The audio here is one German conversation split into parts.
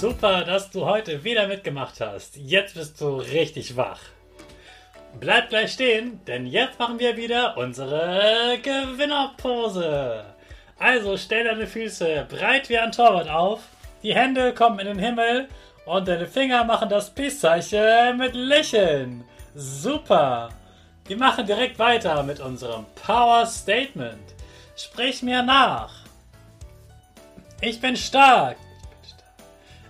Super, dass du heute wieder mitgemacht hast. Jetzt bist du richtig wach. Bleib gleich stehen, denn jetzt machen wir wieder unsere Gewinnerpose. Also stell deine Füße breit wie ein Torwart auf, die Hände kommen in den Himmel und deine Finger machen das Peace-Zeichen mit Lächeln. Super! Wir machen direkt weiter mit unserem Power Statement. Sprich mir nach. Ich bin stark.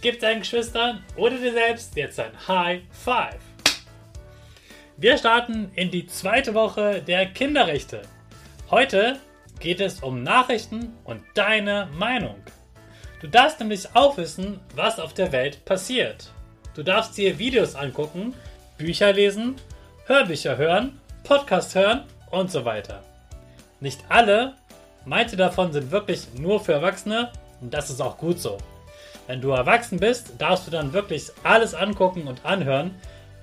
Gib deinen Geschwistern oder dir selbst jetzt ein High Five. Wir starten in die zweite Woche der Kinderrechte. Heute geht es um Nachrichten und deine Meinung. Du darfst nämlich auch wissen, was auf der Welt passiert. Du darfst dir Videos angucken, Bücher lesen, Hörbücher hören, Podcasts hören und so weiter. Nicht alle, manche davon sind wirklich nur für Erwachsene und das ist auch gut so. Wenn du erwachsen bist, darfst du dann wirklich alles angucken und anhören.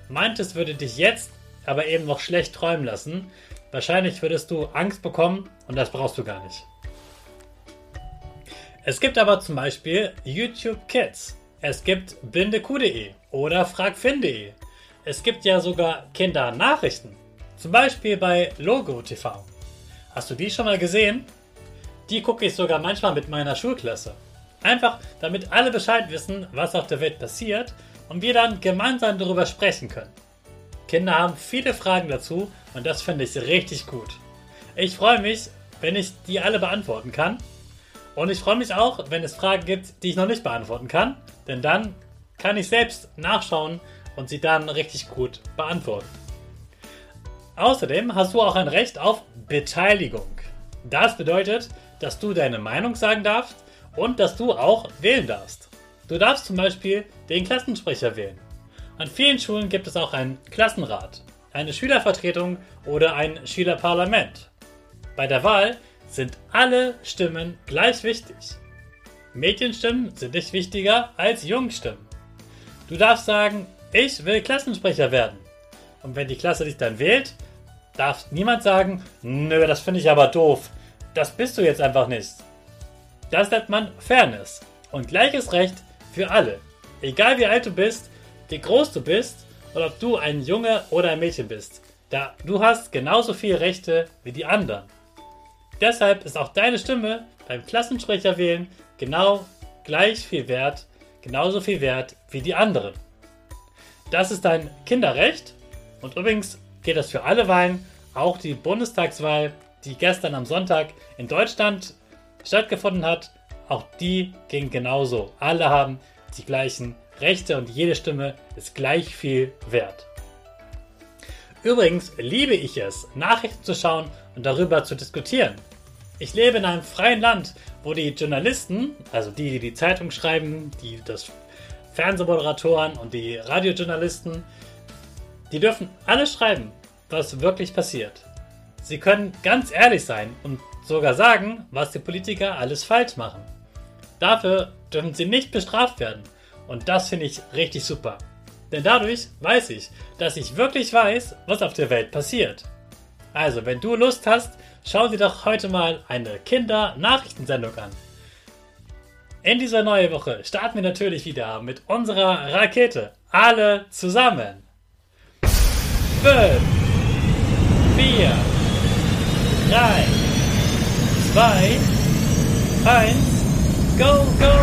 Manches würde dich jetzt aber eben noch schlecht träumen lassen. Wahrscheinlich würdest du Angst bekommen und das brauchst du gar nicht. Es gibt aber zum Beispiel YouTube Kids. Es gibt blindekuh.de oder fragfin.de. Es gibt ja sogar Kindernachrichten. Zum Beispiel bei Logo TV. Hast du die schon mal gesehen? Die gucke ich sogar manchmal mit meiner Schulklasse. Einfach, damit alle Bescheid wissen, was auf der Welt passiert und wir dann gemeinsam darüber sprechen können. Kinder haben viele Fragen dazu und das finde ich richtig gut. Ich freue mich, wenn ich die alle beantworten kann. Und ich freue mich auch, wenn es Fragen gibt, die ich noch nicht beantworten kann, denn dann kann ich selbst nachschauen und sie dann richtig gut beantworten. Außerdem hast du auch ein Recht auf Beteiligung. Das bedeutet, dass du deine Meinung sagen darfst und dass du auch wählen darfst. Du darfst zum Beispiel den Klassensprecher wählen. An vielen Schulen gibt es auch einen Klassenrat, eine Schülervertretung oder ein Schülerparlament. Bei der Wahl sind alle Stimmen gleich wichtig. Mädchenstimmen sind nicht wichtiger als Jungstimmen. Du darfst sagen, ich will Klassensprecher werden. Und wenn die Klasse dich dann wählt, darf niemand sagen, nö, das finde ich aber doof. Das bist du jetzt einfach nicht. Das nennt man Fairness und gleiches Recht für alle. Egal wie alt du bist, wie groß du bist oder ob du ein Junge oder ein Mädchen bist. Da du hast genauso viele Rechte wie die anderen. Deshalb ist auch deine Stimme beim Klassensprecher wählen genau gleich viel wert, genauso viel wert wie die anderen. Das ist dein Kinderrecht und übrigens geht das für alle Wahlen, auch die Bundestagswahl, die gestern am Sonntag in Deutschland stattgefunden hat, auch die ging genauso. Alle haben die gleichen Rechte und jede Stimme ist gleich viel wert. Übrigens liebe ich es, Nachrichten zu schauen und darüber zu diskutieren. Ich lebe in einem freien Land, wo die Journalisten, also die, die die Zeitung schreiben, die das Fernsehmoderatoren und die Radiojournalisten, die dürfen alles schreiben, was wirklich passiert. Sie können ganz ehrlich sein und sogar sagen, was die Politiker alles falsch machen. Dafür dürfen sie nicht bestraft werden. Und das finde ich richtig super. Denn dadurch weiß ich, dass ich wirklich weiß, was auf der Welt passiert. Also, wenn du Lust hast, schau dir doch heute mal eine Kinder-Nachrichtensendung an. In dieser neuen Woche starten wir natürlich wieder mit unserer Rakete. Alle zusammen. 5, 4, 3, 2, 1, go, go!